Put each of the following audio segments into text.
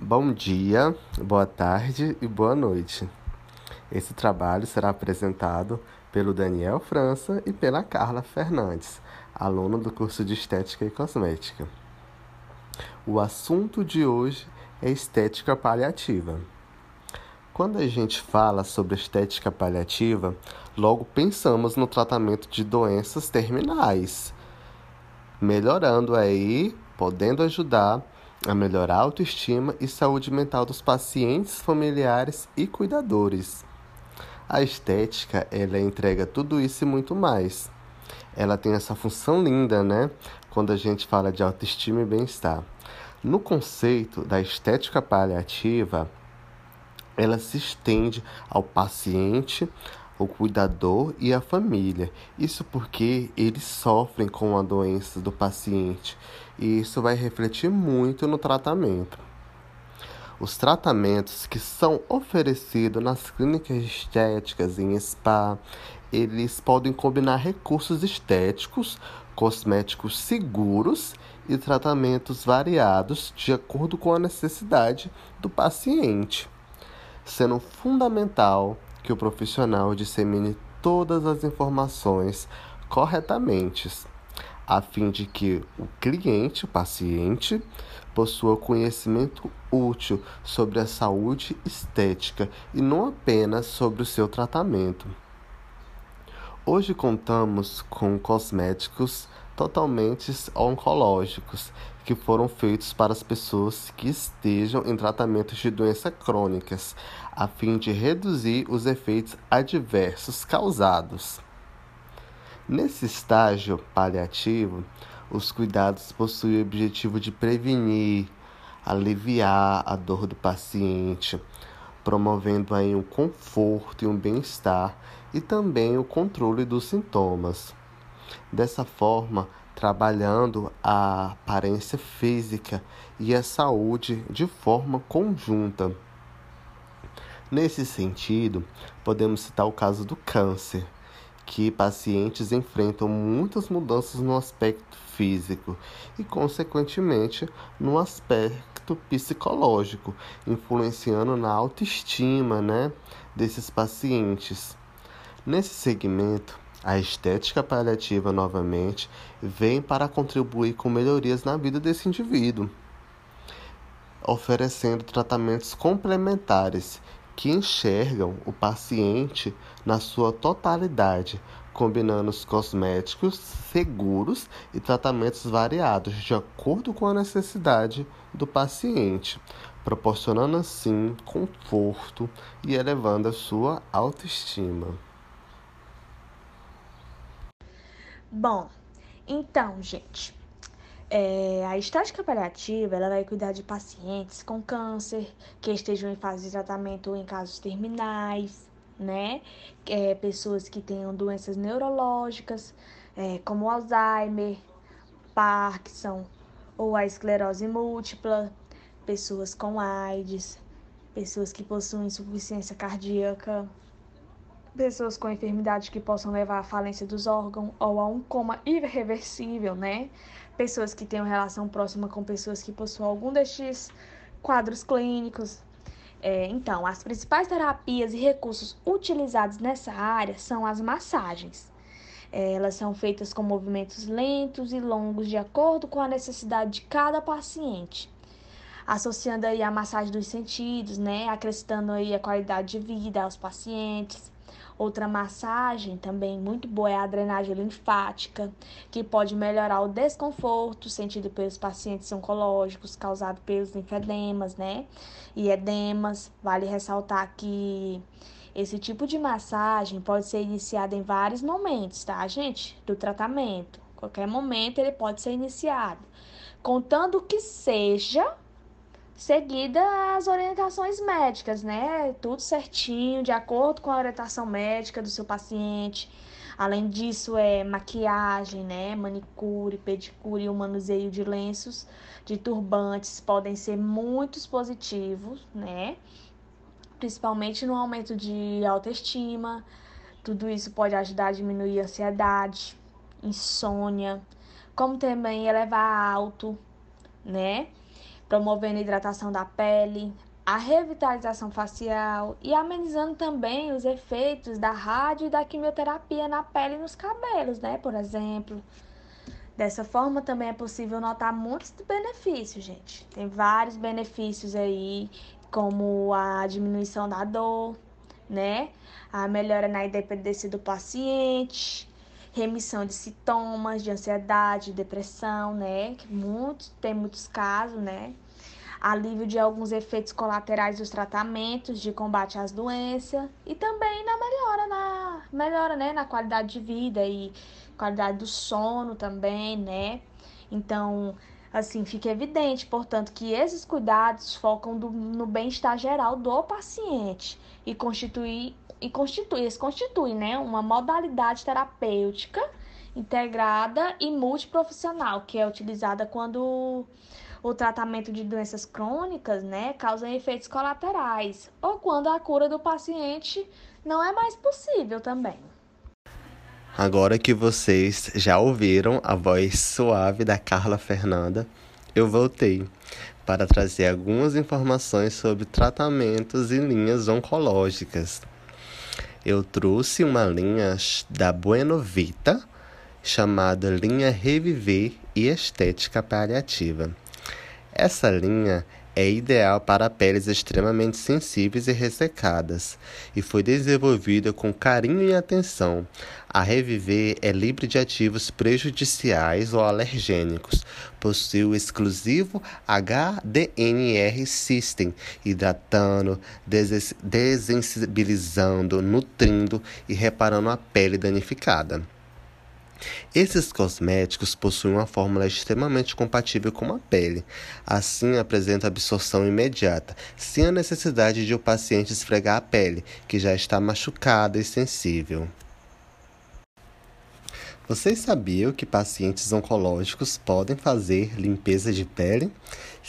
Bom dia, boa tarde e boa noite. Esse trabalho será apresentado pelo Daniel França e pela Carla Fernandes, aluno do curso de Estética e Cosmética. O assunto de hoje é estética paliativa. Quando a gente fala sobre estética paliativa, logo pensamos no tratamento de doenças terminais, melhorando aí, podendo ajudar a melhorar autoestima e saúde mental dos pacientes, familiares e cuidadores. A estética, ela entrega tudo isso e muito mais. Ela tem essa função linda, né? Quando a gente fala de autoestima e bem-estar. No conceito da estética paliativa, ela se estende ao paciente, o cuidador e a família. Isso porque eles sofrem com a doença do paciente e isso vai refletir muito no tratamento. Os tratamentos que são oferecidos nas clínicas estéticas em spa, eles podem combinar recursos estéticos, cosméticos seguros e tratamentos variados de acordo com a necessidade do paciente, sendo fundamental que o profissional dissemine todas as informações corretamente, a fim de que o cliente, o paciente, possua conhecimento útil sobre a saúde estética e não apenas sobre o seu tratamento. Hoje contamos com cosméticos totalmente oncológicos que foram feitos para as pessoas que estejam em tratamentos de doenças crônicas, a fim de reduzir os efeitos adversos causados. Nesse estágio paliativo, os cuidados possuem o objetivo de prevenir, aliviar a dor do paciente, promovendo aí um conforto e um bem-estar e também o controle dos sintomas. Dessa forma, trabalhando a aparência física e a saúde de forma conjunta. Nesse sentido, podemos citar o caso do câncer, que pacientes enfrentam muitas mudanças no aspecto físico e, consequentemente, no aspecto psicológico, influenciando na autoestima né, desses pacientes. Nesse segmento, a estética paliativa, novamente, vem para contribuir com melhorias na vida desse indivíduo, oferecendo tratamentos complementares que enxergam o paciente na sua totalidade, combinando os cosméticos seguros e tratamentos variados de acordo com a necessidade do paciente, proporcionando assim conforto e elevando a sua autoestima. Bom, então, gente, é, a estética paliativa ela vai cuidar de pacientes com câncer que estejam em fase de tratamento ou em casos terminais, né? É, pessoas que tenham doenças neurológicas, é, como Alzheimer, Parkinson ou a esclerose múltipla, pessoas com AIDS, pessoas que possuem insuficiência cardíaca, pessoas com enfermidades que possam levar à falência dos órgãos ou a um coma irreversível, né? Pessoas que tenham relação próxima com pessoas que possuem algum destes quadros clínicos. É, então, as principais terapias e recursos utilizados nessa área são as massagens. É, elas são feitas com movimentos lentos e longos de acordo com a necessidade de cada paciente associando aí a massagem dos sentidos, né, acrescentando aí a qualidade de vida aos pacientes. Outra massagem também muito boa é a drenagem linfática, que pode melhorar o desconforto sentido pelos pacientes oncológicos causado pelos linfedemas, né? E edemas. Vale ressaltar que esse tipo de massagem pode ser iniciada em vários momentos, tá, gente? Do tratamento. Qualquer momento ele pode ser iniciado, contando que seja seguida as orientações médicas, né? Tudo certinho, de acordo com a orientação médica do seu paciente. Além disso, é maquiagem, né? Manicure, pedicure o manuseio de lenços, de turbantes podem ser muito positivos, né? Principalmente no aumento de autoestima. Tudo isso pode ajudar a diminuir a ansiedade, insônia, como também elevar alto, né? Promovendo a hidratação da pele, a revitalização facial e amenizando também os efeitos da rádio e da quimioterapia na pele e nos cabelos, né? Por exemplo. Dessa forma também é possível notar muitos benefícios, gente. Tem vários benefícios aí, como a diminuição da dor, né? A melhora na independência do paciente, remissão de sintomas de ansiedade, depressão, né? Que muitos, tem muitos casos, né? Alívio de alguns efeitos colaterais dos tratamentos de combate às doenças e também na melhora na melhora, né, na qualidade de vida e qualidade do sono também, né? Então, assim, fica evidente, portanto, que esses cuidados focam do, no bem-estar geral do paciente e constitui e constitui, eles constituem, né, uma modalidade terapêutica integrada e multiprofissional, que é utilizada quando o tratamento de doenças crônicas, né, causa efeitos colaterais, ou quando a cura do paciente não é mais possível também. Agora que vocês já ouviram a voz suave da Carla Fernanda, eu voltei para trazer algumas informações sobre tratamentos e linhas oncológicas eu trouxe uma linha da Bueno Vita chamada linha Reviver e Estética Paliativa. Essa linha é ideal para peles extremamente sensíveis e ressecadas e foi desenvolvida com carinho e atenção. A Reviver é livre de ativos prejudiciais ou alergênicos. Possui o exclusivo HDNR System, hidratando, desensibilizando, nutrindo e reparando a pele danificada. Esses cosméticos possuem uma fórmula extremamente compatível com a pele, assim apresenta absorção imediata, sem a necessidade de o paciente esfregar a pele, que já está machucada e sensível. Vocês sabiam que pacientes oncológicos podem fazer limpeza de pele?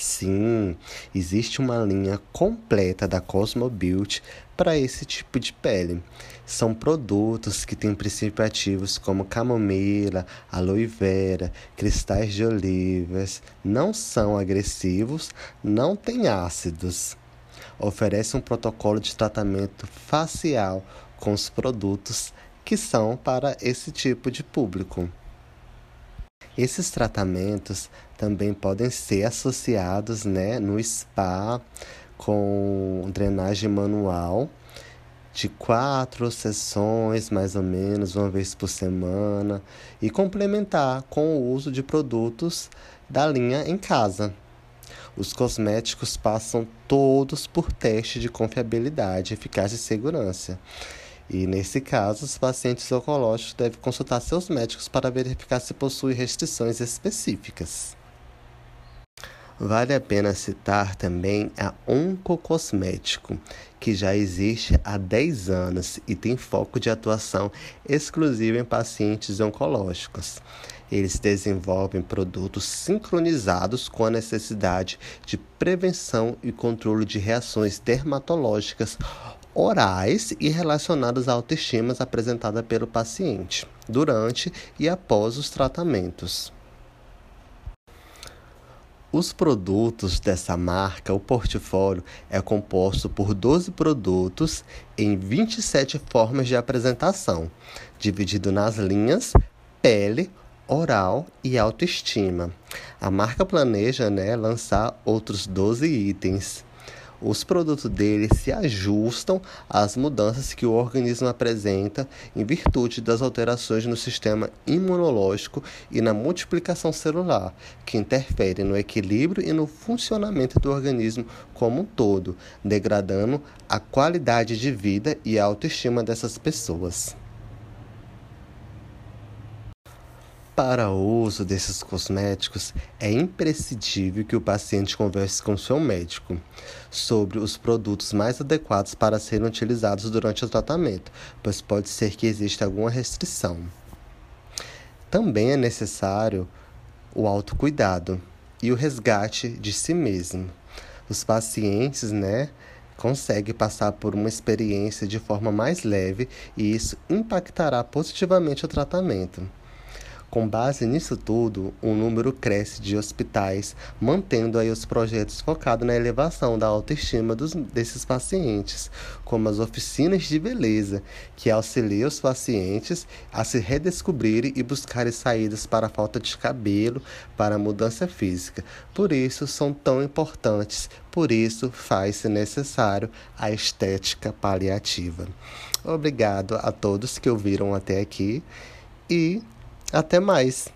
Sim, existe uma linha completa da Cosmo Beauty para esse tipo de pele. São produtos que têm princípios ativos como camomila, aloe vera, cristais de olivas, não são agressivos, não têm ácidos. Oferece um protocolo de tratamento facial com os produtos que são para esse tipo de público. Esses tratamentos também podem ser associados né, no spa com drenagem manual de quatro sessões, mais ou menos, uma vez por semana, e complementar com o uso de produtos da linha em casa. Os cosméticos passam todos por teste de confiabilidade, eficácia e segurança. E nesse caso, os pacientes oncológicos devem consultar seus médicos para verificar se possui restrições específicas. Vale a pena citar também a Oncocosmético, que já existe há 10 anos e tem foco de atuação exclusivo em pacientes oncológicos. Eles desenvolvem produtos sincronizados com a necessidade de prevenção e controle de reações dermatológicas orais e relacionadas à autoestima apresentada pelo paciente durante e após os tratamentos. Os produtos dessa marca, o portfólio, é composto por 12 produtos em 27 formas de apresentação, dividido nas linhas pele, oral e autoestima. A marca planeja né, lançar outros 12 itens os produtos dele se ajustam às mudanças que o organismo apresenta em virtude das alterações no sistema imunológico e na multiplicação celular, que interferem no equilíbrio e no funcionamento do organismo como um todo, degradando a qualidade de vida e a autoestima dessas pessoas. Para o uso desses cosméticos, é imprescindível que o paciente converse com seu médico sobre os produtos mais adequados para serem utilizados durante o tratamento, pois pode ser que exista alguma restrição. Também é necessário o autocuidado e o resgate de si mesmo. Os pacientes, né, conseguem passar por uma experiência de forma mais leve e isso impactará positivamente o tratamento. Com base nisso tudo, o número cresce de hospitais, mantendo aí os projetos focados na elevação da autoestima dos, desses pacientes, como as oficinas de beleza, que auxiliam os pacientes a se redescobrirem e buscarem saídas para a falta de cabelo, para a mudança física. Por isso são tão importantes, por isso faz-se necessário a estética paliativa. Obrigado a todos que ouviram até aqui e até mais!